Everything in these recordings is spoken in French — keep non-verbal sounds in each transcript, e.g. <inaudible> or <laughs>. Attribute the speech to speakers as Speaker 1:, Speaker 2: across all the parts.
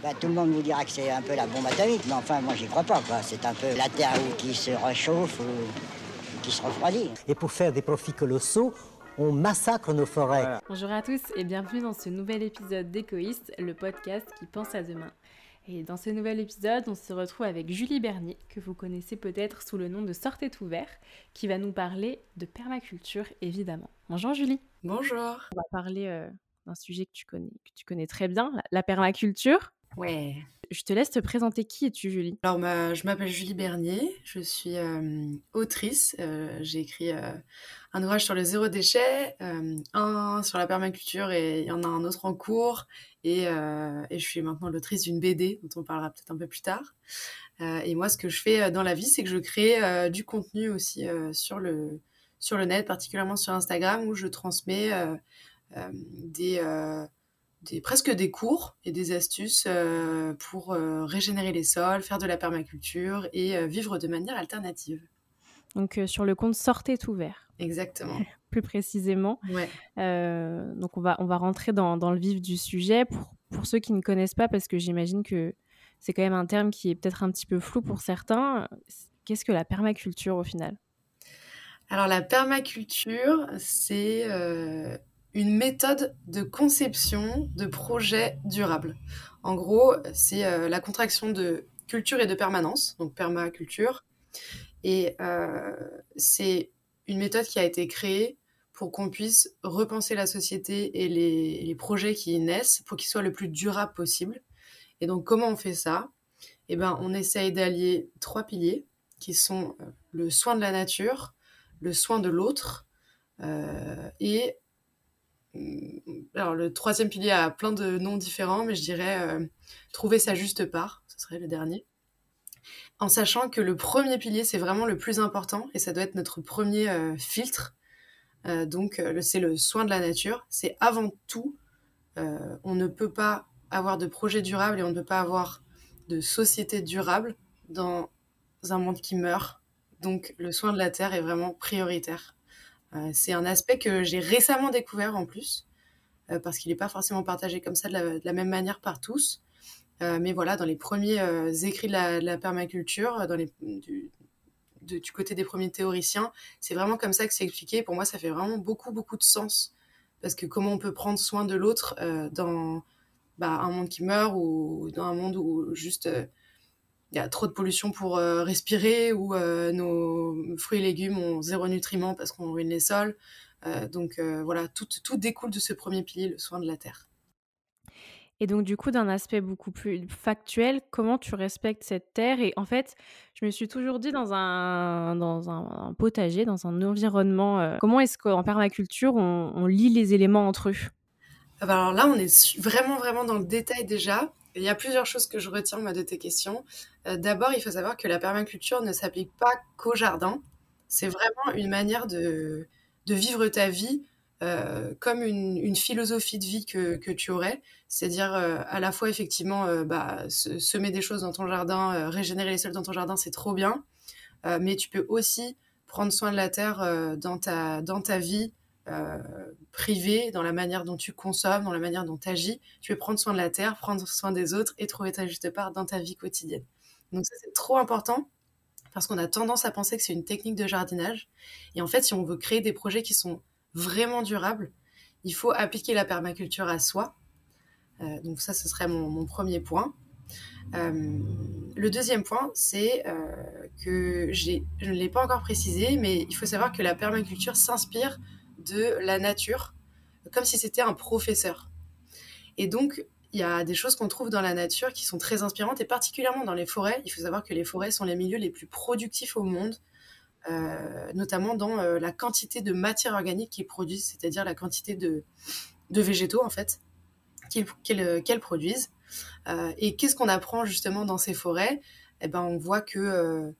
Speaker 1: Bah, tout le monde vous dira que c'est un peu la bombe atomique, mais enfin, moi, j'y crois pas. quoi. C'est un peu la Terre qui se réchauffe ou qui se refroidit.
Speaker 2: Et pour faire des profits colossaux, on massacre nos forêts.
Speaker 3: Bonjour à tous et bienvenue dans ce nouvel épisode d'Écoïste, le podcast qui pense à demain. Et dans ce nouvel épisode, on se retrouve avec Julie Bernier, que vous connaissez peut-être sous le nom de Sortez ouvert, qui va nous parler de permaculture évidemment. Bonjour Julie.
Speaker 4: Bonjour.
Speaker 3: On va parler euh, d'un sujet que tu connais, que tu connais très bien, la, la permaculture.
Speaker 4: Ouais.
Speaker 3: Je te laisse te présenter. Qui es-tu, Julie?
Speaker 4: Alors, ma- je m'appelle Julie Bernier, je suis euh, autrice. Euh, J'ai écrit euh, un ouvrage sur le zéro déchet, euh, un sur la permaculture et il y en a un autre en cours. Et, euh, et je suis maintenant l'autrice d'une BD dont on parlera peut-être un peu plus tard. Euh, et moi, ce que je fais dans la vie, c'est que je crée euh, du contenu aussi euh, sur, le, sur le net, particulièrement sur Instagram, où je transmets euh, euh, des, euh, des, presque des cours et des astuces euh, pour euh, régénérer les sols, faire de la permaculture et euh, vivre de manière alternative.
Speaker 3: Donc sur le compte Sortez ouvert,
Speaker 4: Exactement. <laughs>
Speaker 3: plus précisément.
Speaker 4: Ouais.
Speaker 3: Donc on va, on va rentrer dans, dans le vif du sujet. Pour, pour ceux qui ne connaissent pas, parce que j'imagine que c'est quand même un terme qui est peut-être un petit peu flou pour certains, qu'est-ce que la permaculture au final?
Speaker 4: Alors la permaculture, c'est une méthode de conception de projets durables. En gros, c'est euh, la contraction de culture et de permanence, donc permaculture. Et euh, c'est une méthode qui a été créée pour qu'on puisse repenser la société et les, projets qui y naissent pour qu'ils soient le plus durables possible. Et donc comment on fait ça? Eh ben, on essaye d'allier trois piliers qui sont euh, le soin de la nature, le soin de l'autre et alors le troisième pilier a plein de noms différents, mais je dirais euh, trouver sa juste part, ce serait le dernier. En sachant que le premier pilier c'est vraiment le plus important et ça doit être notre premier euh, filtre. Euh, donc c'est le soin de la nature. C'est avant tout, on ne peut pas avoir de projet durable et on ne peut pas avoir de société durable dans un monde qui meurt. Donc le soin de la terre est vraiment prioritaire. Euh, c'est un aspect que j'ai récemment découvert en plus, euh, parce qu'il n'est pas forcément partagé comme ça de la, même manière par tous. Euh, mais voilà, dans les premiers écrits de la, permaculture, dans les, du, côté des premiers théoriciens, c'est vraiment comme ça que c'est expliqué. Pour moi, ça fait vraiment beaucoup, beaucoup de sens. Parce que comment on peut prendre soin de l'autre dans bah, un monde qui meurt ou dans un monde où juste il y a trop de pollution pour euh, respirer ou euh, nos fruits et légumes ont zéro nutriment parce qu'on ruine les sols. Euh, donc voilà, tout, tout découle de ce premier pilier, le soin de la terre.
Speaker 3: Et donc du coup, d'un aspect beaucoup plus factuel, comment tu respectes cette terre? Et en fait, je me suis toujours dit dans un, dans un, un potager, dans un environnement, comment est-ce qu'en permaculture, on, on lie les éléments entre eux?
Speaker 4: Ah bah alors là, on est vraiment, vraiment dans le détail déjà. Il y a plusieurs choses que je retiens de tes questions. Euh, D'abord, il faut savoir que la permaculture ne s'applique pas qu'au jardin. C'est vraiment une manière de, vivre ta vie euh, comme une, philosophie de vie que, tu aurais. C'est-à-dire euh, à la fois, effectivement, bah, se- semer des choses dans ton jardin, régénérer les sols dans ton jardin, c'est trop bien. Mais tu peux aussi prendre soin de la terre dans, ta, dans ta vie euh, privée, dans la manière dont tu consommes, dans la manière dont tu agis. Tu peux prendre soin de la terre, prendre soin des autres et trouver ta juste part dans ta vie quotidienne. Donc ça, c'est trop important parce qu'on a tendance à penser que c'est une technique de jardinage. Et en fait, si on veut créer des projets qui sont vraiment durables, il faut appliquer la permaculture à soi. Euh, donc ça, ce serait mon, premier point. Euh, le deuxième point, c'est que je ne l'ai pas encore précisé, mais il faut savoir que la permaculture s'inspire de la nature, comme si c'était un professeur. Et donc, il y a des choses qu'on trouve dans la nature qui sont très inspirantes, et particulièrement dans les forêts. Il faut savoir que les forêts sont les milieux les plus productifs au monde, euh, notamment dans euh, la quantité de matière organique qu'ils produisent, c'est-à-dire la quantité de, de végétaux, en fait, qu'ils qu'elles- produisent. Euh, et qu'est-ce qu'on apprend justement dans ces forêts? Eh ben, on voit que euh,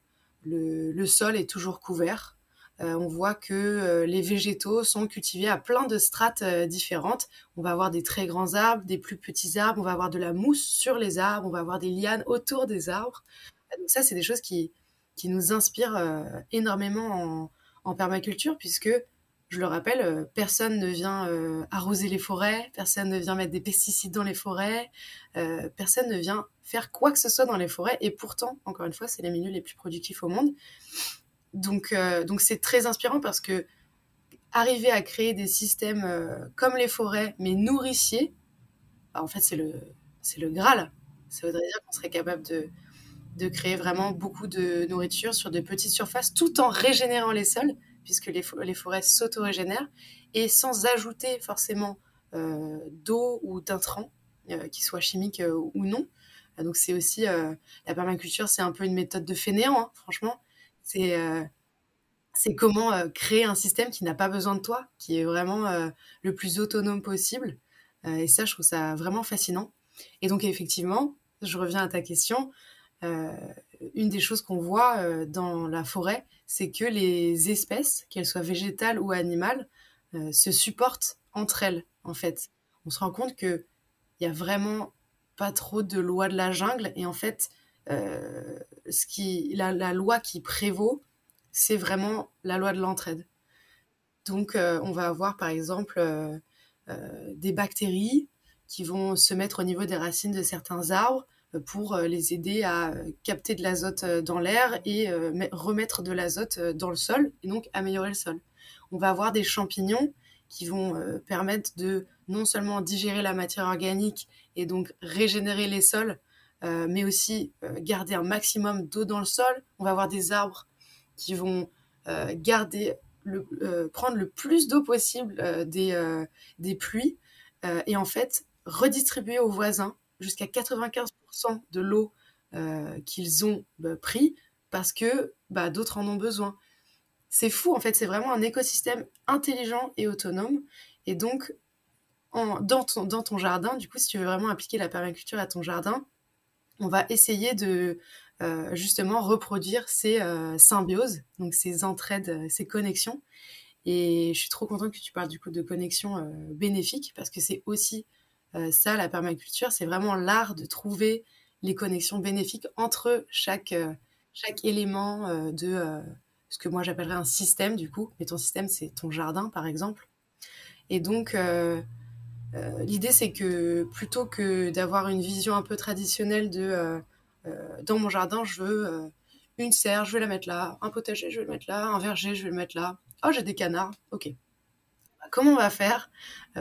Speaker 4: le sol est toujours couvert. Euh, on voit que euh, les végétaux sont cultivés à plein de strates euh, différentes. On va avoir des très grands arbres, des plus petits arbres, on va avoir de la mousse sur les arbres, on va avoir des lianes autour des arbres. Donc ça, c'est des choses qui, qui nous inspirent énormément en, en permaculture, puisque je le rappelle, personne ne vient arroser les forêts, personne ne vient mettre des pesticides dans les forêts, personne ne vient faire quoi que ce soit dans les forêts. Et pourtant, encore une fois, c'est les milieux les plus productifs au monde. Donc, donc c'est très inspirant parce que arriver à créer des systèmes comme les forêts, mais nourriciers, bah, en fait, c'est le, c'est le Graal. Ça voudrait dire qu'on serait capable de, de créer vraiment beaucoup de nourriture sur de petites surfaces tout en régénérant les sols, puisque les, les forêts s'auto-régénèrent, et sans ajouter forcément euh, d'eau ou d'intrants, euh, qu'ils soient chimiques euh, ou non. Donc c'est aussi, la permaculture, c'est un peu une méthode de fainéant, hein, franchement. C'est c'est comment créer un système qui n'a pas besoin de toi, qui est vraiment le plus autonome possible. et ça, je trouve ça vraiment fascinant. Et donc effectivement, je reviens à ta question, euh, une des choses qu'on voit euh, dans la forêt, c'est que les espèces, qu'elles soient végétales ou animales, euh, se supportent entre elles, en fait. On se rend compte qu'il n'y a vraiment pas trop de loi de la jungle, et en fait, ce qui, la, la, loi qui prévaut, c'est vraiment la loi de l'entraide. Donc, on va avoir, par exemple, des bactéries qui vont se mettre au niveau des racines de certains arbres, pour euh, les aider à euh, capter de l'azote euh, dans l'air et remettre de l'azote dans le sol et donc améliorer le sol. On va avoir des champignons qui vont permettre de non seulement digérer la matière organique et donc régénérer les sols, mais aussi garder un maximum d'eau dans le sol. On va avoir des arbres qui vont garder le, prendre le plus d'eau possible des, pluies et en fait redistribuer aux voisins jusqu'à 95% de l'eau euh, qu'ils ont bah, pris parce que bah, d'autres en ont besoin. C'est fou, en fait, c'est vraiment un écosystème intelligent et autonome. Et donc, dans ton jardin, du coup, si tu veux vraiment appliquer la permaculture à ton jardin, on va essayer de euh, justement reproduire ces euh, symbioses, donc ces entraides, ces connexions. Et je suis trop contente que tu parles du coup de connexions bénéfiques parce que c'est aussi euh, ça, la permaculture, c'est vraiment l'art de trouver les connexions bénéfiques entre chaque, euh, chaque élément euh, de ce que moi j'appellerais un système du coup. Mais ton système, c'est ton jardin, par exemple. Et donc, l'idée, c'est que plutôt que d'avoir une vision un peu traditionnelle de dans mon jardin, je veux une serre, je vais la mettre là, un potager, je vais le mettre là, un verger, je vais le mettre là. Oh, j'ai des canards, ok. Comment on va faire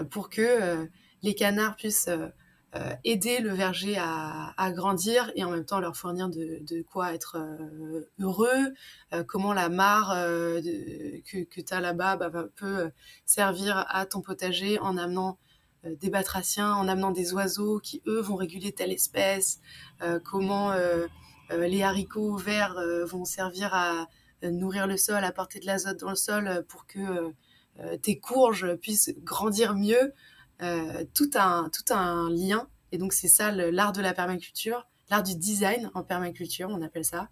Speaker 4: pour que les canards puissent euh, euh, aider le verger à, grandir et en même temps leur fournir de, quoi être euh, heureux, comment la mare que, tu as là-bas bah, peut servir à ton potager en amenant des batraciens, en amenant des oiseaux qui, eux, vont réguler telle espèce, comment les haricots verts vont servir à nourrir le sol, apporter de l'azote dans le sol pour que tes courges puissent grandir mieux. Euh, tout, un, tout un lien. Et donc, c'est ça l'art de la permaculture, l'art du design en permaculture, on appelle ça.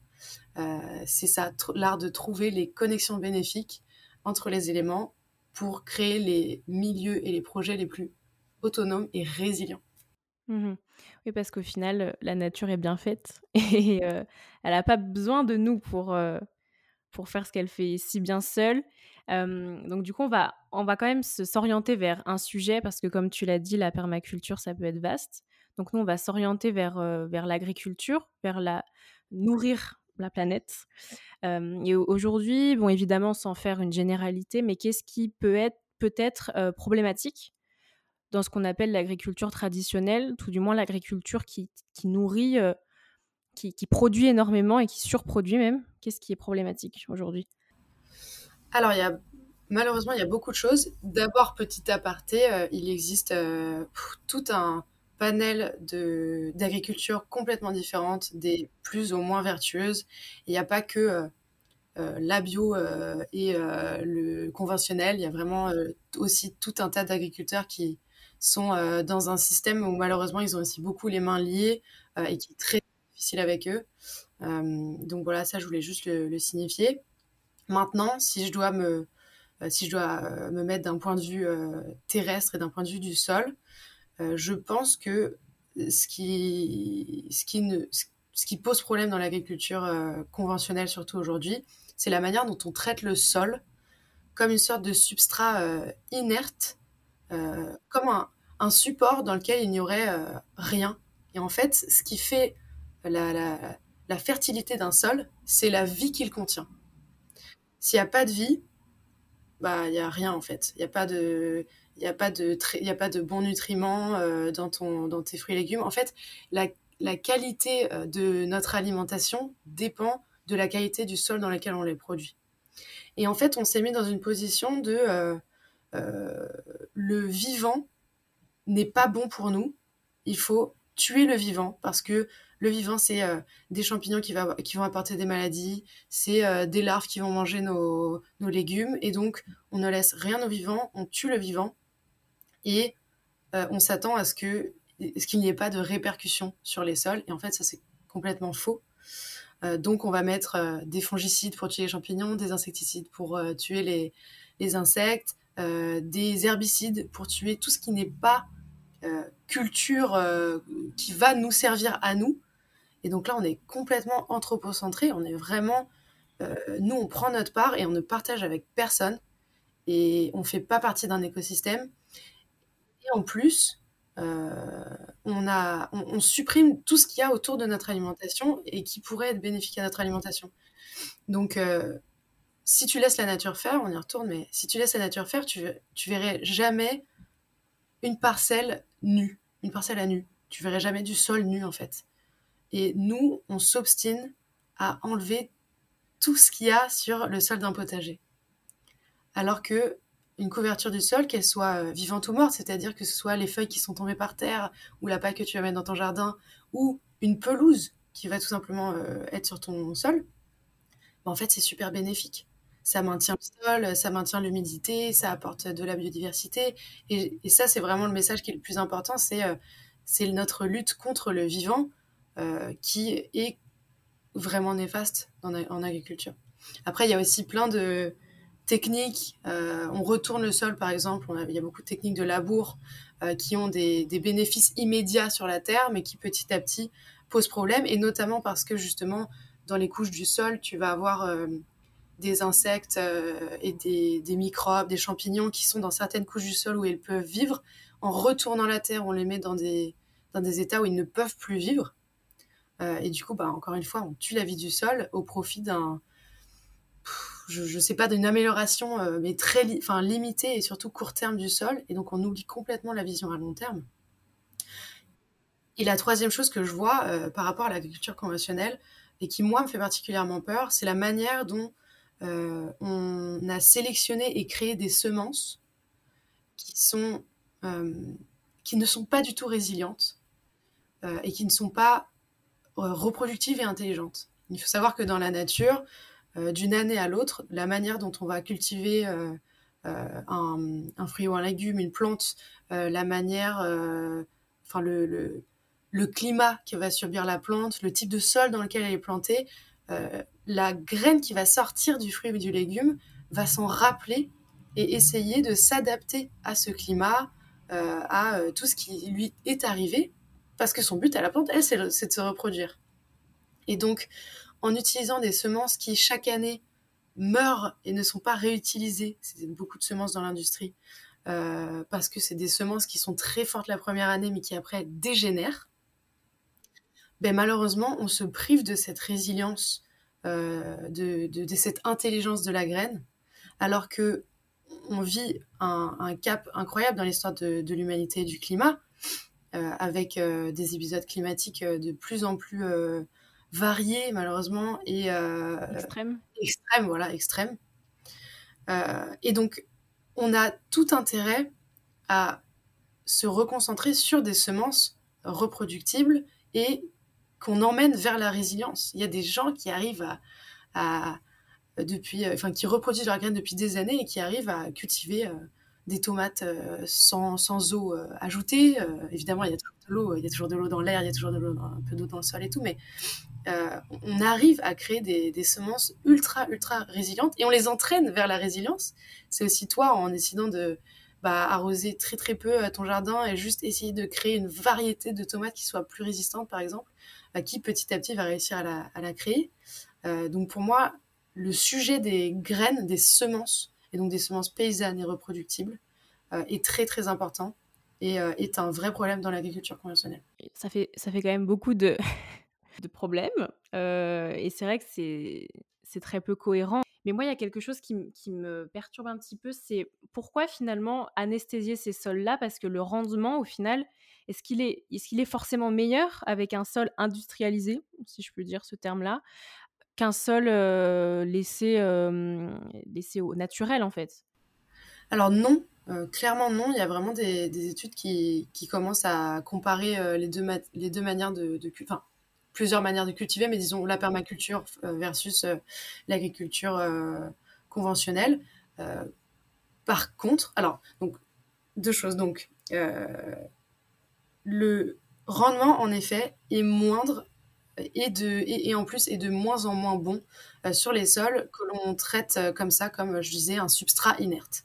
Speaker 4: Euh, c'est ça, l'art de trouver les connexions bénéfiques entre les éléments pour créer les milieux et les projets les plus autonomes et résilients.
Speaker 3: Mmh oui, parce qu'au final, la nature est bien faite <laughs> et euh, elle n'a pas besoin de nous pour, pour faire ce qu'elle fait si bien seule donc du coup, on va, on va quand même s'orienter vers un sujet parce que comme tu l'as dit, la permaculture, ça peut être vaste. Donc nous, on va s'orienter vers, vers l'agriculture, vers la nourrir la planète. et aujourd'hui, bon, évidemment, sans faire une généralité, mais qu'est-ce qui peut être peut-être problématique? Dans ce qu'on appelle l'agriculture traditionnelle, tout du moins l'agriculture qui, qui nourrit, qui, qui, produit énormément et qui surproduit même Qu'est-ce qui est problématique aujourd'hui?
Speaker 4: Alors, malheureusement, il y a beaucoup de choses. D'abord, petit aparté, euh, il existe euh, tout un panel d'agriculture complètement différente, des plus ou moins vertueuses. Il n'y a pas que euh, la bio et le conventionnel, il y a vraiment aussi tout un tas d'agriculteurs qui sont dans un système où malheureusement ils ont aussi beaucoup les mains liées et qui est très difficile avec eux. donc voilà, ça je voulais juste le signifier. Maintenant, si je dois me, euh, si je dois euh, me mettre d'un point de vue euh, terrestre et d'un point de vue du sol, je pense que ce qui, ce qui, ne, ce qui pose problème dans l'agriculture conventionnelle, surtout aujourd'hui, c'est la manière dont on traite le sol comme une sorte de substrat inerte, comme un, support dans lequel il n'y aurait rien. Et en fait, ce qui fait la, fertilité d'un sol, c'est la vie qu'il contient. S'il n'y a pas de vie, bah il y a rien en fait. Il n'y a pas de il y a pas de il a pas de bons nutriments euh, dans ton dans tes fruits et légumes. En fait, la, qualité euh, de notre alimentation dépend de la qualité du sol dans lequel on les produit. Et en fait, on s'est mis dans une position de euh, le vivant n'est pas bon pour nous. Il faut tuer le vivant parce que le vivant, c'est euh, des champignons qui, vont apporter des maladies, c'est euh, des larves qui vont manger nos, légumes, et donc on ne laisse rien au vivant, on tue le vivant, et euh, on s'attend à ce qu'il n'y ait pas de répercussions sur les sols, et en fait ça c'est complètement faux. donc on va mettre des fongicides pour tuer les champignons, des insecticides pour tuer les insectes, des herbicides pour tuer tout ce qui n'est pas culture qui va nous servir à nous, et donc là, on est complètement anthropocentré, on est vraiment... Euh, nous, on prend notre part et on ne partage avec personne. Et on ne fait pas partie d'un écosystème. Et en plus, euh, on, a, on, supprime tout ce qu'il y a autour de notre alimentation et qui pourrait être bénéfique à notre alimentation. Donc, euh, si tu laisses la nature faire, on y retourne, mais si tu laisses la nature faire, tu, tu verrais jamais une parcelle nue, une parcelle à nu. Tu verrais jamais du sol nu, en fait. Et nous, on s'obstine à enlever tout ce qu'il y a sur le sol d'un potager. Alors que une couverture du sol, qu'elle soit euh, vivante ou morte, c'est-à-dire que ce soit les feuilles qui sont tombées par terre, ou la paille que tu vas mettre dans ton jardin, ou une pelouse qui va tout simplement euh, être sur ton sol, ben, en fait, c'est super bénéfique. Ça maintient le sol, ça maintient l'humidité, ça apporte de la biodiversité. Et, ça, c'est vraiment le message qui est le plus important, c'est euh, notre lutte contre le vivant euh, qui est vraiment néfaste en, agriculture. Après, il y a aussi plein de techniques. Euh, on retourne le sol, par exemple. il y a beaucoup de techniques de labour qui ont des, bénéfices immédiats sur la terre, mais qui petit à petit posent problème. Et notamment parce que justement, dans les couches du sol, tu vas avoir des insectes et des, microbes, des champignons qui sont dans certaines couches du sol où ils peuvent vivre. En retournant la terre, on les met dans des, dans des états où ils ne peuvent plus vivre. Euh, et du coup, bah, encore une fois, on tue la vie du sol au profit d'un, je ne sais pas, d'une amélioration, euh, mais très enfin, limitée et surtout court terme du sol. Et donc, on oublie complètement la vision à long terme. Et la troisième chose que je vois euh, par rapport à l'agriculture conventionnelle, et qui, moi, me fait particulièrement peur, c'est la manière dont on a sélectionné et créé des semences qui, sont, qui ne sont pas du tout résilientes et qui ne sont pas euh, reproductive et intelligente. Il faut savoir que dans la nature, euh, d'une année à l'autre, la manière dont on va cultiver euh, un, fruit ou un légume, une plante, la manière, enfin le, le, climat qui va subir la plante, le type de sol dans lequel elle est plantée, la graine qui va sortir du fruit ou du légume va s'en rappeler et essayer de s'adapter à ce climat, à tout ce qui lui est arrivé parce que son but à la plante, elle, c'est de se reproduire. Et donc, en utilisant des semences qui, chaque année, meurent et ne sont pas réutilisées, c'est beaucoup de semences dans l'industrie, euh, parce que c'est des semences qui sont très fortes la première année, mais qui après dégénèrent, ben, malheureusement, on se prive de cette résilience, euh, de, cette intelligence de la graine, alors que on vit un, cap incroyable dans l'histoire de, de l'humanité et du climat, euh, avec euh, des épisodes climatiques de plus en plus variés malheureusement et
Speaker 3: extrêmes.
Speaker 4: Extrêmes, voilà, extrêmes. et donc, on a tout intérêt à se reconcentrer sur des semences reproductibles et qu'on emmène vers la résilience. Il y a des gens qui arrivent à, depuis, enfin, qui reproduisent leurs graines depuis des années et qui arrivent à cultiver des tomates euh, sans, sans, eau euh, ajoutée. Euh, évidemment, il y a toujours de l'eau, il y a toujours de l'eau dans l'air, il y a toujours de l'eau, un peu d'eau dans le sol et tout, mais on arrive à créer des, semences ultra, ultra résilientes et on les entraîne vers la résilience. C'est aussi toi, en décidant de bah, arroser très très peu ton jardin et juste essayer de créer une variété de tomates qui soit plus résistante, par exemple, qui petit à petit va réussir à la, créer. donc pour moi, le sujet des graines, des semences, et donc des semences paysannes et reproductibles, est très très important et est un vrai problème dans l'agriculture conventionnelle.
Speaker 3: Ça fait, ça fait quand même beaucoup de, <laughs> de problèmes et c'est vrai que c'est, c'est très peu cohérent. Mais moi, il y a quelque chose qui, me perturbe un petit peu, c'est pourquoi finalement anesthésier ces sols-là? Parce que le rendement, au final, est-ce qu'il est, forcément meilleur avec un sol industrialisé, si je peux dire ce terme-là, qu'un sol laissé, laissé au naturel, en fait?
Speaker 4: Alors non, clairement non. Il y a vraiment des, études qui, commencent à comparer les, deux manières de, de plusieurs manières de cultiver, mais disons la permaculture euh, versus euh, l'agriculture euh, conventionnelle. par contre, alors, donc, deux choses. Donc, le rendement, en effet, est moindre et, de, et, en plus est de moins en moins bon sur les sols que l'on traite comme ça, comme je disais, un substrat inerte.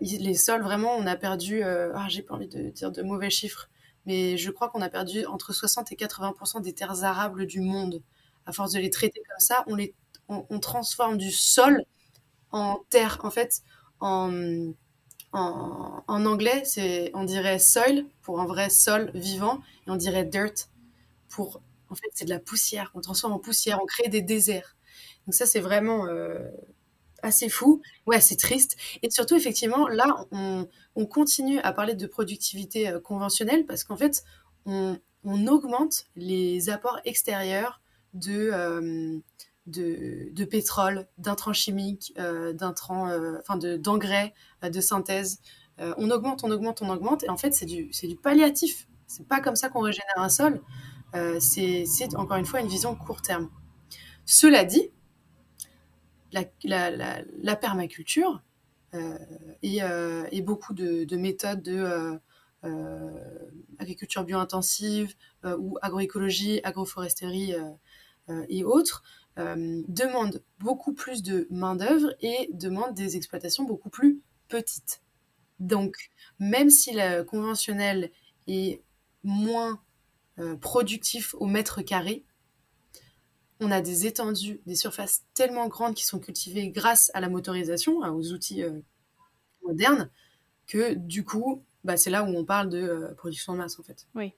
Speaker 4: les sols, vraiment, on a perdu, ah, j'ai pas envie de dire de mauvais chiffres, mais je crois qu'on a perdu entre 60 et 80% des terres arables du monde. À force de les traiter comme ça, on, les, on, transforme du sol en terre. En fait, en, en, anglais, c'est, on dirait soil pour un vrai sol vivant, et on dirait dirt pour. En fait, c'est de la poussière. On transforme en poussière, on crée des déserts. Donc, ça, c'est vraiment. Euh, assez fou. Ouais, c'est triste. Et surtout, effectivement, là, on, continue à parler de productivité euh, conventionnelle parce qu'en fait, on, augmente les apports extérieurs de, euh, de, pétrole, d'intrants chimiques, euh, d'intrants, enfin d'engrais, de, synthèse. on augmente, on augmente, on augmente. Et en fait, c'est du, du palliatif. C'est pas comme ça qu'on régénère un sol. c'est encore une fois une vision court terme. Cela dit, la, permaculture euh, euh, et, beaucoup de, méthodes de euh, agriculture bio-intensive ou agroécologie, agroforesterie et autres demandent beaucoup plus de main-d'œuvre et demandent des exploitations beaucoup plus petites. Donc, même si le conventionnel est moins productif au mètre carré, on a des étendues, des surfaces tellement grandes qui sont cultivées grâce à la motorisation, hein, aux outils euh, modernes, que du coup, bah, c'est là où on parle de euh, production de masse en fait.
Speaker 3: Oui,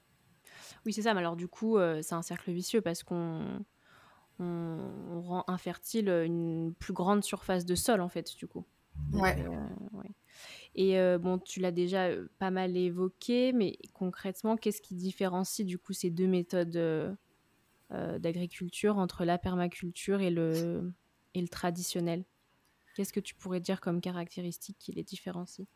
Speaker 3: oui c'est ça. Mais alors du coup, euh, c'est un cercle vicieux parce qu'on rend infertile une plus grande surface de sol en fait du coup.
Speaker 4: ouais.
Speaker 3: Et bon, tu l'as déjà pas mal évoqué, mais concrètement, qu'est-ce qui différencie du coup ces deux méthodes euh, d'agriculture entre la permaculture et le, et le traditionnel? Qu'est-ce que tu pourrais dire comme caractéristique qui les différencie?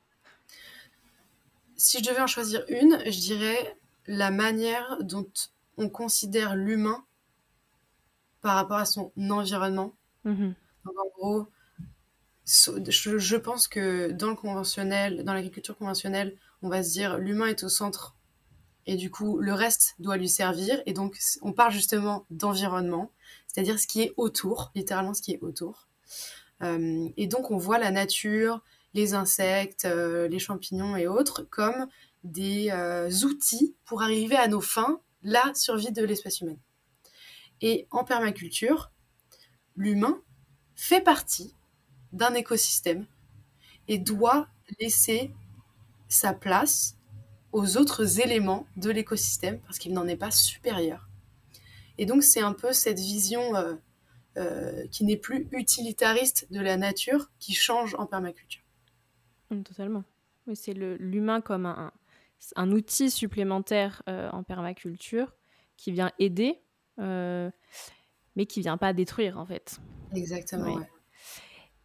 Speaker 4: Si je devais en choisir une, je dirais la manière dont on considère l'humain par rapport à son environnement. Mmh Donc en gros, je, pense que dans le conventionnel, dans l'agriculture conventionnelle, on va se dire l'humain est au centre et du coup le reste doit lui servir. Et donc on parle justement d'environnement c'est-à-dire ce qui est autour littéralement ce qui est autour. Euh, et donc on voit la nature les insectes euh, les champignons et autres comme des euh, outils pour arriver à nos fins la survie de l'espèce humaine et en permaculture l'humain fait partie d'un écosystème et doit laisser sa place aux autres éléments de l'écosystème parce qu'il n'en est pas supérieur. Et donc c'est un peu cette vision euh, euh, qui n'est plus utilitariste de la nature qui change en permaculture.
Speaker 3: Mmh, totalement. C'est l'humain comme un, un, outil supplémentaire euh, en permaculture qui vient aider, mais qui vient pas détruire en fait.
Speaker 4: Exactement.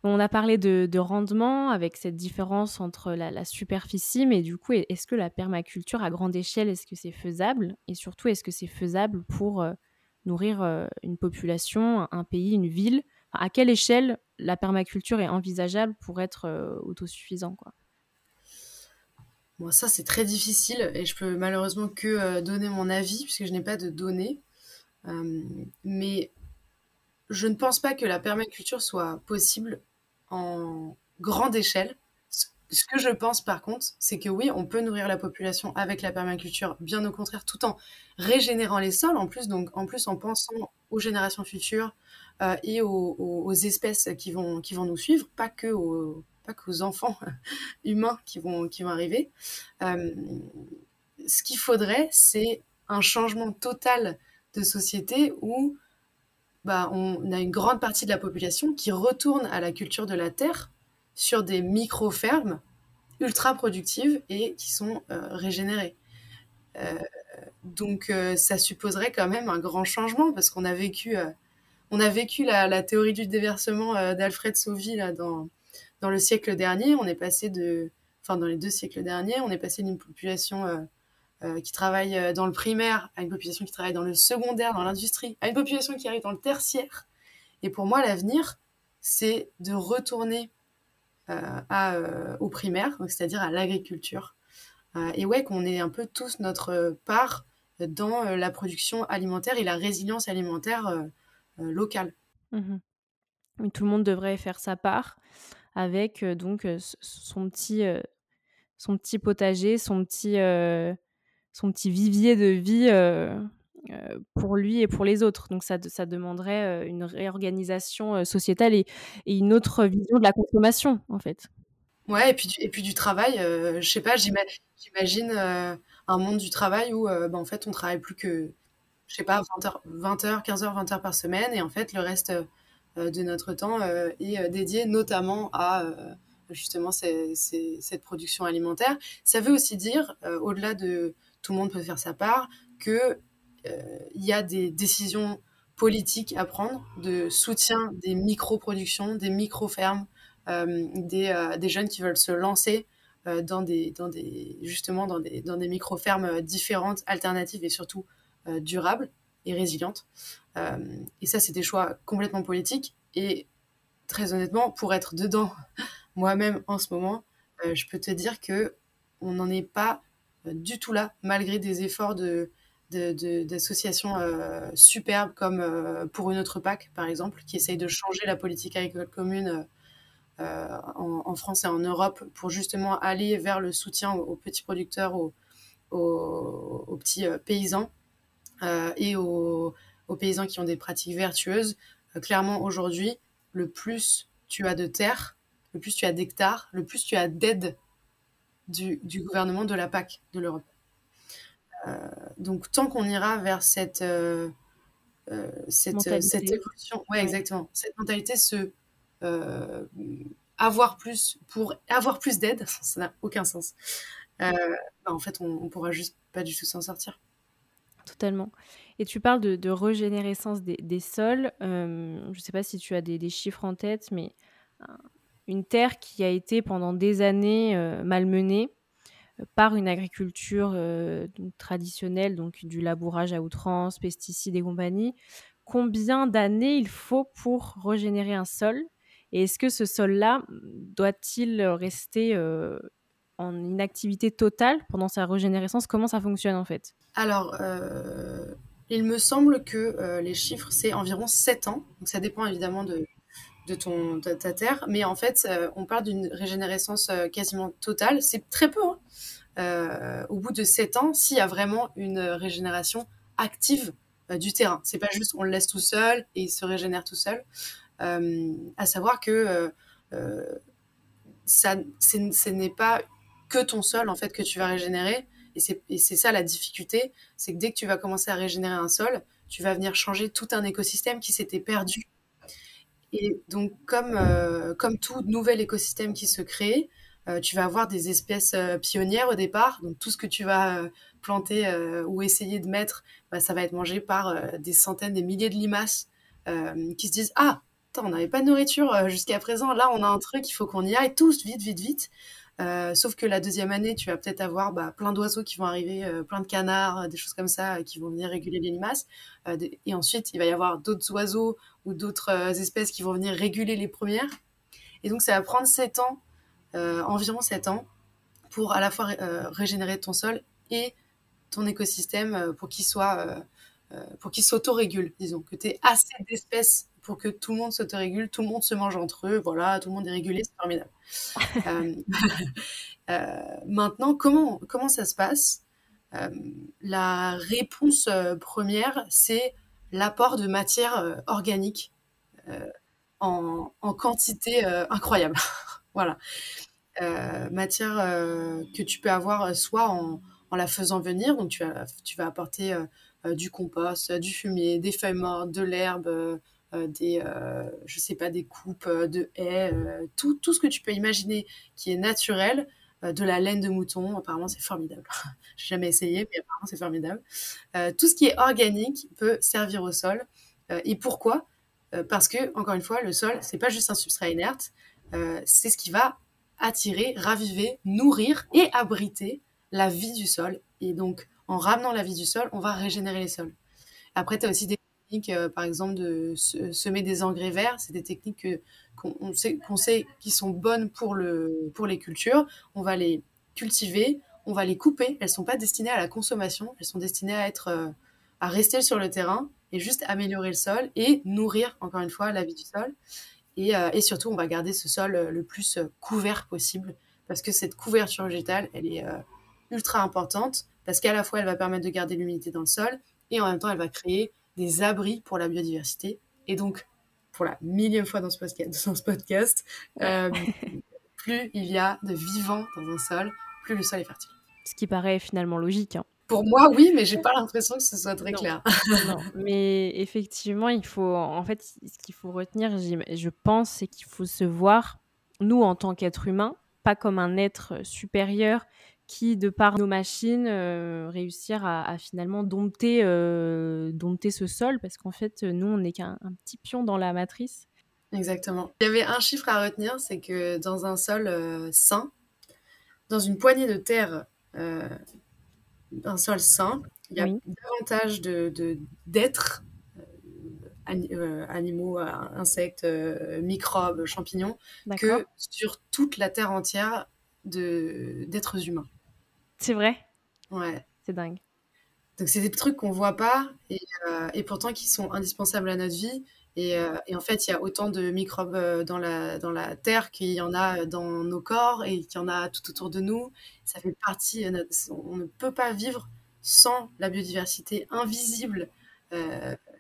Speaker 3: On a parlé de, rendement avec cette différence entre la, superficie, mais du coup, est-ce que la permaculture à grande échelle, est-ce que c'est faisable? Et surtout, est-ce que c'est faisable pour euh, nourrir euh, une population, un, pays, une ville? À quelle échelle la permaculture est envisageable pour être euh, autosuffisant quoi?
Speaker 4: Bon, ça, c'est très difficile et je peux malheureusement que donner mon avis puisque je n'ai pas de données. Mais je ne pense pas que la permaculture soit possible en grande échelle, ce que je pense par contre, c'est que oui, on peut nourrir la population avec la permaculture, bien au contraire, tout en régénérant les sols, en plus, donc en plus en pensant aux générations futures euh, et aux, espèces qui vont, qui vont nous suivre, pas que aux, pas qu'aux enfants <laughs> humains qui vont, qui vont arriver. Euh, ce qu'il faudrait, c'est un changement total de société où bah, on a une grande partie de la population qui retourne à la culture de la terre sur des micro-fermes ultra productives et qui sont euh, régénérées. Euh, donc euh, ça supposerait quand même un grand changement parce qu'on a vécu, on a vécu la, théorie du déversement d'Alfred Sauvy là, dans, dans le siècle dernier. On est passé de, enfin dans les deux siècles derniers, on est passé d'une population qui travaille dans le primaire à une population qui travaille dans le secondaire, dans l'industrie, à une population qui arrive dans le tertiaire. Et pour moi, l'avenir, c'est de retourner euh, euh, au primaire, c'est-à-dire à, l'agriculture. Euh, et ouais, qu'on ait un peu tous notre part dans la production alimentaire et la résilience alimentaire locale.
Speaker 3: Mmh tout le monde devrait faire sa part avec donc son petit son petit potager, son petit son petit vivier de vie euh, pour lui et pour les autres. Donc ça, ça demanderait euh, une réorganisation euh, sociétale et, une autre vision de la consommation, en fait.
Speaker 4: Ouais, et puis et puis du travail, je sais pas, j'imagine un monde du travail où bah, en fait on travaille plus que, je sais pas, 20 heures, 20 heures, 15 heures, 20 heures par semaine, et en fait le reste de notre temps est dédié notamment à justement cette production alimentaire. Ça veut aussi dire, au-delà de tout le monde peut faire sa part, que euh, il y a des décisions politiques à prendre de soutien des micro-productions, des micro-fermes, euh, des, euh, des, jeunes qui veulent se lancer dans des, dans des, justement dans des, dans des micro-fermes différentes, alternatives et surtout durables et résilientes. et ça, c'est des choix complètement politiques. Et très honnêtement, pour être dedans <laughs> moi-même en ce moment, je peux te dire que on n'en est pas du tout là, malgré des efforts de, d'associations euh, superbes comme euh, Pour une autre PAC, par exemple, qui essayent de changer la politique agricole commune euh, en, France et en Europe pour justement aller vers le soutien aux, petits producteurs, aux, aux, petits paysans et aux, paysans qui ont des pratiques vertueuses. clairement, aujourd'hui, le plus tu as de terre, le plus tu as d'hectares, le plus tu as d'aide du, du gouvernement de la PAC de l'Europe. Euh, donc tant qu'on ira vers cette euh, euh, cette, cette, évolution, ouais, exactement, cette mentalité, se avoir plus pour avoir plus d'aide, <laughs> ça n'a aucun sens. Bah, en fait, on, on pourra juste pas du tout s'en sortir.
Speaker 3: Totalement. Et tu parles de, de régénérescence des, des sols. je ne sais pas si tu as des, des, chiffres en tête, mais une terre qui a été pendant des années malmenée, par une agriculture euh, traditionnelle, donc du labourage à outrance, pesticides et compagnie, combien d'années il faut pour régénérer un sol? Et est-ce que ce sol-là doit-il rester euh, en inactivité totale pendant sa régénérescence? Comment ça fonctionne en fait?
Speaker 4: Alors, euh, il me semble que les chiffres, c'est environ 7 ans. Donc ça dépend évidemment de, de, ton, ta terre. Mais en fait, euh, on parle d'une régénérescence euh, quasiment totale. C'est très peu. Hein. Euh, au bout de 7 ans, s'il y a vraiment une régénération active du terrain. C'est pas juste on le laisse tout seul et il se régénère tout seul. à savoir que ça, ce n'est pas que ton sol en fait que tu vas régénérer. Et c'est ça la difficulté, c'est que dès que tu vas commencer à régénérer un sol, tu vas venir changer tout un écosystème qui s'était perdu et donc, comme, euh, comme tout nouvel écosystème qui se crée, euh, tu vas avoir des espèces euh, pionnières au départ. Donc, tout ce que tu vas planter ou essayer de mettre, bah, ça va être mangé par des centaines, des milliers de limaces qui se disent Ah, on n'avait pas de nourriture jusqu'à présent. Là, on a un truc, il faut qu'on y aille tous, vite, vite, vite. Euh, sauf que la deuxième année, tu vas peut-être avoir bah, plein d'oiseaux qui vont arriver, euh, plein de canards, des choses comme ça, qui vont venir réguler les limaces. Euh, et ensuite, il va y avoir d'autres oiseaux ou d'autres espèces qui vont venir réguler les premières. Et donc, ça va prendre 7 ans, environ 7 ans, pour à la fois régénérer ton sol et ton écosystème pour qu'il soit pour qu'ils s'autorégulent, disons, que tu aies assez d'espèces pour que tout le monde s'autorégule, tout le monde se mange entre eux, voilà, tout le monde est régulé, c'est formidable. <laughs> maintenant, comment, comment ça se passe? La réponse première, c'est l'apport de matière organique en, en, quantité incroyable. <laughs> voilà. matière que tu peux avoir soit en, en la faisant venir. Donc, tu, tu vas apporter euh, euh, du compost, du fumier, des feuilles mortes, de l'herbe, euh, des, je sais pas, des coupes de haies, tout, tout ce que tu peux imaginer qui est naturel, de la laine de mouton. Apparemment, c'est formidable. <laughs> J'ai jamais essayé, mais apparemment, c'est formidable. tout ce qui est organique peut servir au sol. et pourquoi? Parce que, encore une fois, le sol, c'est pas juste un substrat inerte, c'est ce qui va attirer, raviver, nourrir et abriter la vie du sol. Et donc, en ramenant la vie du sol, on va régénérer les sols. Après, tu as aussi des euh, par exemple, de semer des engrais verts. C'est des techniques qu'on sait, qu'on sait qui sont bonnes pour, le, pour les cultures. On va les cultiver, on va les couper. Elles ne sont pas destinées à la consommation. Elles sont destinées à, être, euh, à rester sur le terrain et juste améliorer le sol et nourrir, encore une fois, la vie du sol. Et, euh, et surtout, on va garder ce sol le plus couvert possible parce que cette couverture végétale, elle est ultra importante parce qu'à la fois, elle va permettre de garder l'humidité dans le sol et en même temps, elle va créer des abris pour la biodiversité. Et donc, pour la millième fois dans ce podcast, <laughs> dans ce podcast euh, plus il y a de vivants dans un sol, plus le sol est fertile.
Speaker 3: Ce qui paraît finalement logique. Hein.
Speaker 4: Pour moi, oui, mais j'ai pas l'impression que ce soit très clair.
Speaker 3: non, mais effectivement, il faut, en fait, ce qu'il faut retenir, je pense, c'est qu'il faut se voir, nous, en tant qu'êtres humains, pas comme un être supérieur qui, de par nos machines, euh, réussir à, finalement dompter, euh, dompter ce sol, parce qu'en fait, nous, on n'est qu'un petit pion dans la matrice.
Speaker 4: Exactement. Il y avait un chiffre à retenir, c'est que dans un sol euh, sain, dans une poignée de terre, un sol sain, il y a davantage d'êtres, animaux, insectes, microbes, champignons, que sur toute la terre entière d'êtres humains.
Speaker 3: C'est vrai
Speaker 4: Ouais.
Speaker 3: C'est dingue.
Speaker 4: Donc c'est des trucs qu'on voit pas et, euh, et, pourtant qui sont indispensables à notre vie. Et, euh, et en fait, il y a autant de microbes euh, dans la, dans la terre qu'il y en a dans nos corps et qu'il y en a tout autour de nous. Ça fait partie, on ne peut pas vivre sans la biodiversité invisible.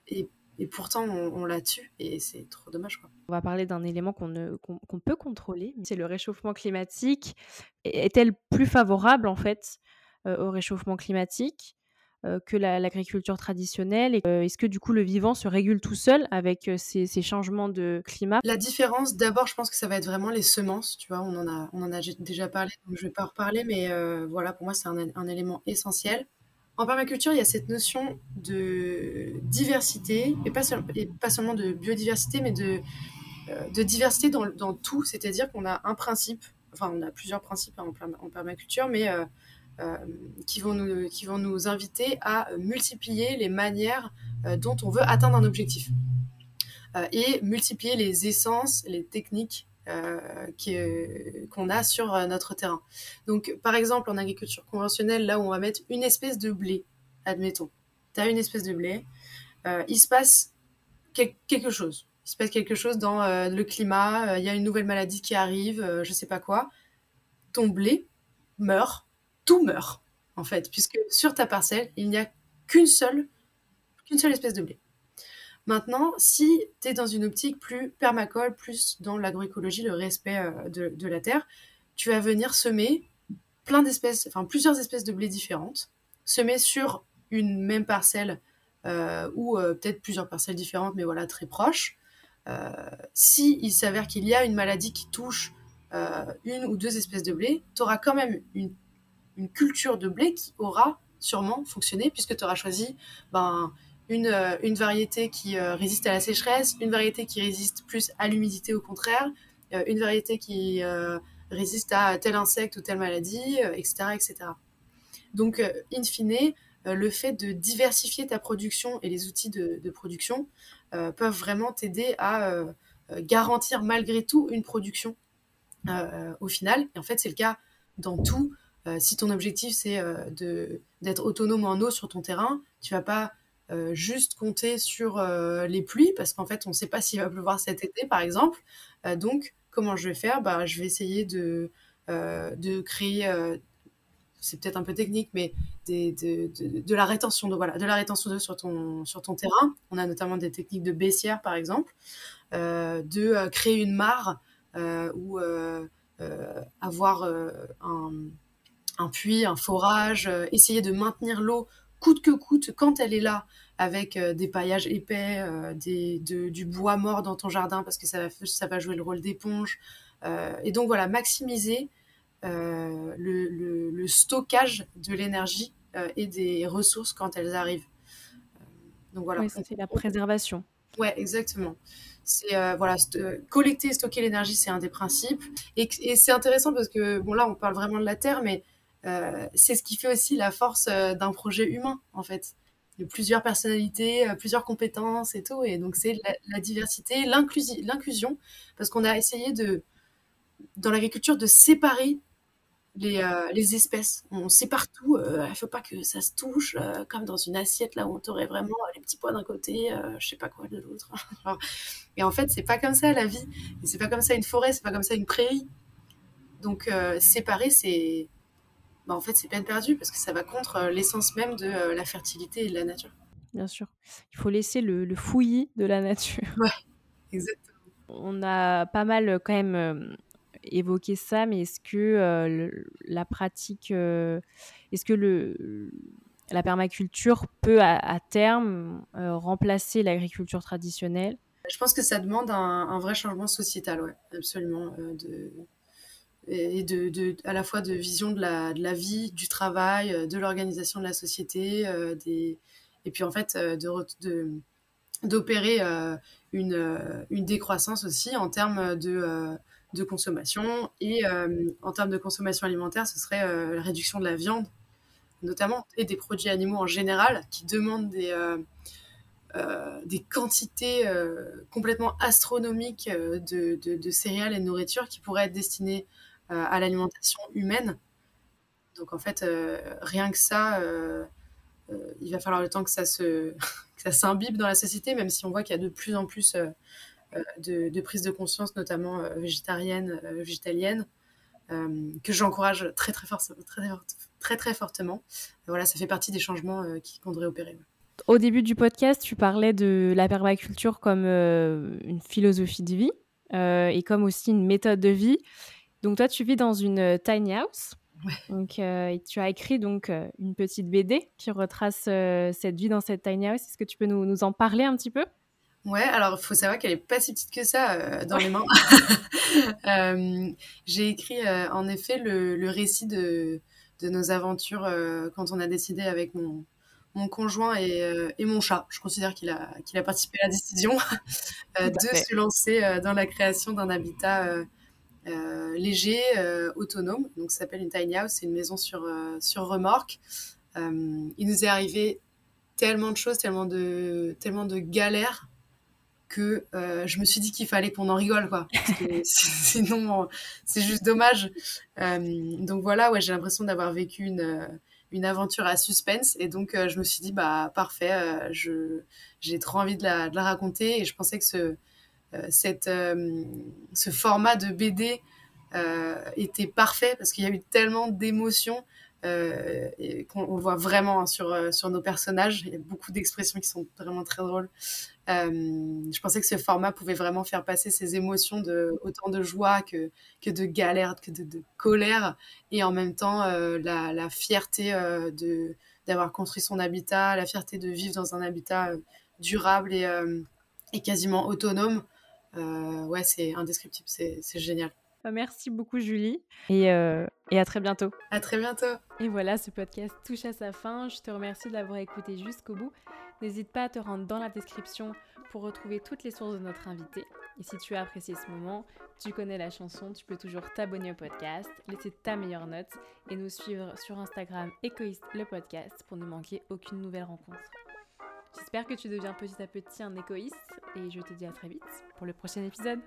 Speaker 4: et, et, pourtant, on, la tue et c'est trop dommage. Quoi.
Speaker 3: On va parler d'un élément qu'on peut contrôler, c'est le réchauffement climatique. Est-elle plus favorable en fait euh, au réchauffement climatique euh, que l'agriculture traditionnelle? Euh, Est-ce que du coup le vivant se régule tout seul avec ces, changements de climat?
Speaker 4: La différence, d'abord, je pense que ça va être vraiment les semences. Tu vois, on en a, on en a déjà parlé, donc je vais pas en reparler, mais voilà, pour moi, c'est un, un, élément essentiel. En permaculture, il y a cette notion de diversité, et pas, seulement de biodiversité, mais de euh, diversité dans, tout, c'est-à-dire qu'on a un principe, enfin on a plusieurs principes en, permaculture, mais euh, euh, qui vont nous inviter à multiplier les manières dont on veut atteindre un objectif. Et multiplier les essences, les techniques qu'on a sur notre terrain. Donc, par exemple, en agriculture conventionnelle, là où on va mettre une espèce de blé, admettons, tu as une espèce de blé, il se passe quelque chose il se passe quelque chose dans euh, le climat, euh, il y a une nouvelle maladie qui arrive, euh, je sais pas quoi, ton blé meurt, tout meurt en fait, puisque sur ta parcelle, il n'y a qu'une seule, qu'une seule espèce de blé. Maintenant, si tu es dans une optique plus permacole, plus dans l'agroécologie, le respect de, de, la terre, tu vas venir semer plein d'espèces, enfin plusieurs espèces de blé différentes, semer sur une même parcelle ou peut-être plusieurs parcelles différentes, mais voilà, très proches. Euh, si il s'avère qu'il y a une maladie qui touche euh, une ou deux espèces de blé, tu auras quand même une, culture de blé qui aura sûrement fonctionné puisque tu auras choisi ben, une, euh, une, variété qui résiste à la sécheresse, une variété qui résiste plus à l'humidité au contraire, une variété qui résiste à tel insecte ou telle maladie, etc., etc. Donc, in fine, le fait de diversifier ta production et les outils de, production euh, peuvent vraiment t'aider à euh, euh, garantir malgré tout une production au final. Et en fait, c'est le cas dans tout. si ton objectif c'est d'être autonome en eau sur ton terrain, tu vas pas juste compter sur les pluies, parce qu'en fait, on ne sait pas s'il va pleuvoir cet été, par exemple. donc, comment je vais faire? Bah, Je vais essayer de, de créer c'est peut-être un peu technique, mais de, la rétention d'eau, voilà, de la rétention sur ton, sur ton terrain. On a notamment des techniques de baissière, par exemple, euh, de euh, créer une mare euh, ou avoir un, un, puits, un forage, essayer de maintenir l'eau coûte que coûte quand elle est là, avec des paillages épais, des, du bois mort dans ton jardin parce que ça va, ça va jouer le rôle d'éponge. et donc voilà, maximiser euh, le, stockage de l'énergie euh, et des ressources quand elles arrivent.
Speaker 3: Euh, donc voilà. c'est la préservation.
Speaker 4: Ouais, exactement. C'est voilà, collecter et stocker l'énergie, c'est un des principes. Et, c'est intéressant parce que bon là, on parle vraiment de la Terre, mais c'est ce qui fait aussi la force d'un projet humain, en fait. Il y a plusieurs personnalités, plusieurs compétences et tout. Et donc, c'est la, la, diversité, l'inclusion, parce qu'on a essayé de, dans l'agriculture, de séparer les, euh, les, espèces. On sait partout, euh, il ne faut pas que ça se touche, euh, comme dans une assiette là où on aurait vraiment les petits pois d'un côté, je sais pas quoi de l'autre. <laughs> et en fait, c'est pas comme ça la vie. C'est pas comme ça une forêt, c'est pas comme ça une prairie. Donc séparer, c'est. Bah, en fait, c'est peine perdue parce que ça va contre l'essence même de la fertilité et de la nature.
Speaker 3: Bien sûr. Il faut laisser le, le fouillis de la nature.
Speaker 4: Ouais, exactement.
Speaker 3: On a pas mal quand même évoquer ça, mais est-ce que euh, la pratique, euh, est-ce que le, la permaculture peut à, terme euh, remplacer l'agriculture traditionnelle?
Speaker 4: Je pense que ça demande un, vrai changement sociétal, ouais, absolument. de, et de, de, à la fois de vision de la, de la vie, du travail, de l'organisation de la société, des, et puis en fait de, d'opérer une, une décroissance aussi en termes de de consommation. Et euh, en termes de consommation alimentaire, ce serait euh, la réduction de la viande, notamment, et des produits animaux en général, qui demandent des, euh, des quantités complètement astronomiques de, de, céréales et de nourriture qui pourraient être destinées à l'alimentation humaine. Donc en fait, rien que ça, il va falloir le temps que ça se <laughs> que ça s'imbibe dans la société, même si on voit qu'il y a de plus en plus euh, de, prise de conscience, notamment euh, végétarienne, euh, végétalienne, que j'encourage très très, fort, très, très, très fortement. Voilà, ça fait partie des changements qu'on devrait opérer.
Speaker 3: Au début du podcast, tu parlais de la permaculture comme une philosophie de vie et comme aussi une méthode de vie. Donc toi, tu vis dans une tiny house.
Speaker 4: Ouais.
Speaker 3: Donc, et tu as écrit donc une petite BD qui retrace cette vie dans cette tiny house. Est-ce que tu peux nous, nous en parler un petit peu?
Speaker 4: Ouais, alors il faut savoir qu'elle est pas si petite que ça euh, dans les mains. <laughs> Euh, j'ai écrit euh, en effet le, le récit de, de, nos aventures quand on a décidé avec mon, mon conjoint et, et, mon chat. Je considère qu'il a, qu'il a participé à la décision de se lancer dans la création d'un habitat léger, autonome. Donc ça s'appelle une tiny house, c'est une maison sur, sur remorque. il nous est arrivé tellement de choses, tellement de, tellement de galères que euh, je me suis dit qu'il fallait qu'on en rigole, quoi. <laughs> Sinon, c'est juste dommage. Euh, donc voilà, ouais, j'ai l'impression d'avoir vécu une, euh, une aventure à suspense. Et donc, je me suis dit, bah, parfait, je, j'ai trop envie de la, raconter. Et je pensais que ce, cette, ce format de BD était parfait parce qu'il y a eu tellement d'émotions. Euh, qu'on voit vraiment hein, sur, euh, sur nos personnages. Il y a beaucoup d'expressions qui sont vraiment très drôles. Euh, je pensais que ce format pouvait vraiment faire passer ces émotions de autant de joie que, que de galère, que de, de colère, et en même temps la, la, fierté de d'avoir construit son habitat, la fierté de vivre dans un habitat durable et, et quasiment autonome. Ouais, c'est indescriptible, c'est génial.
Speaker 3: Bah, merci beaucoup Julie et, euh, et, à très bientôt.
Speaker 4: À très bientôt.
Speaker 3: Et voilà, ce podcast touche à sa fin. Je te remercie de l'avoir écouté jusqu'au bout. N'hésite pas à te rendre dans la description pour retrouver toutes les sources de notre invité. Et si tu as apprécié ce moment, tu connais la chanson, tu peux toujours t'abonner au podcast, laisser ta meilleure note et nous suivre sur Instagram Écoïste le podcast pour ne manquer aucune nouvelle rencontre. J'espère que tu deviens petit à petit un égoïste et je te dis à très vite pour le prochain épisode.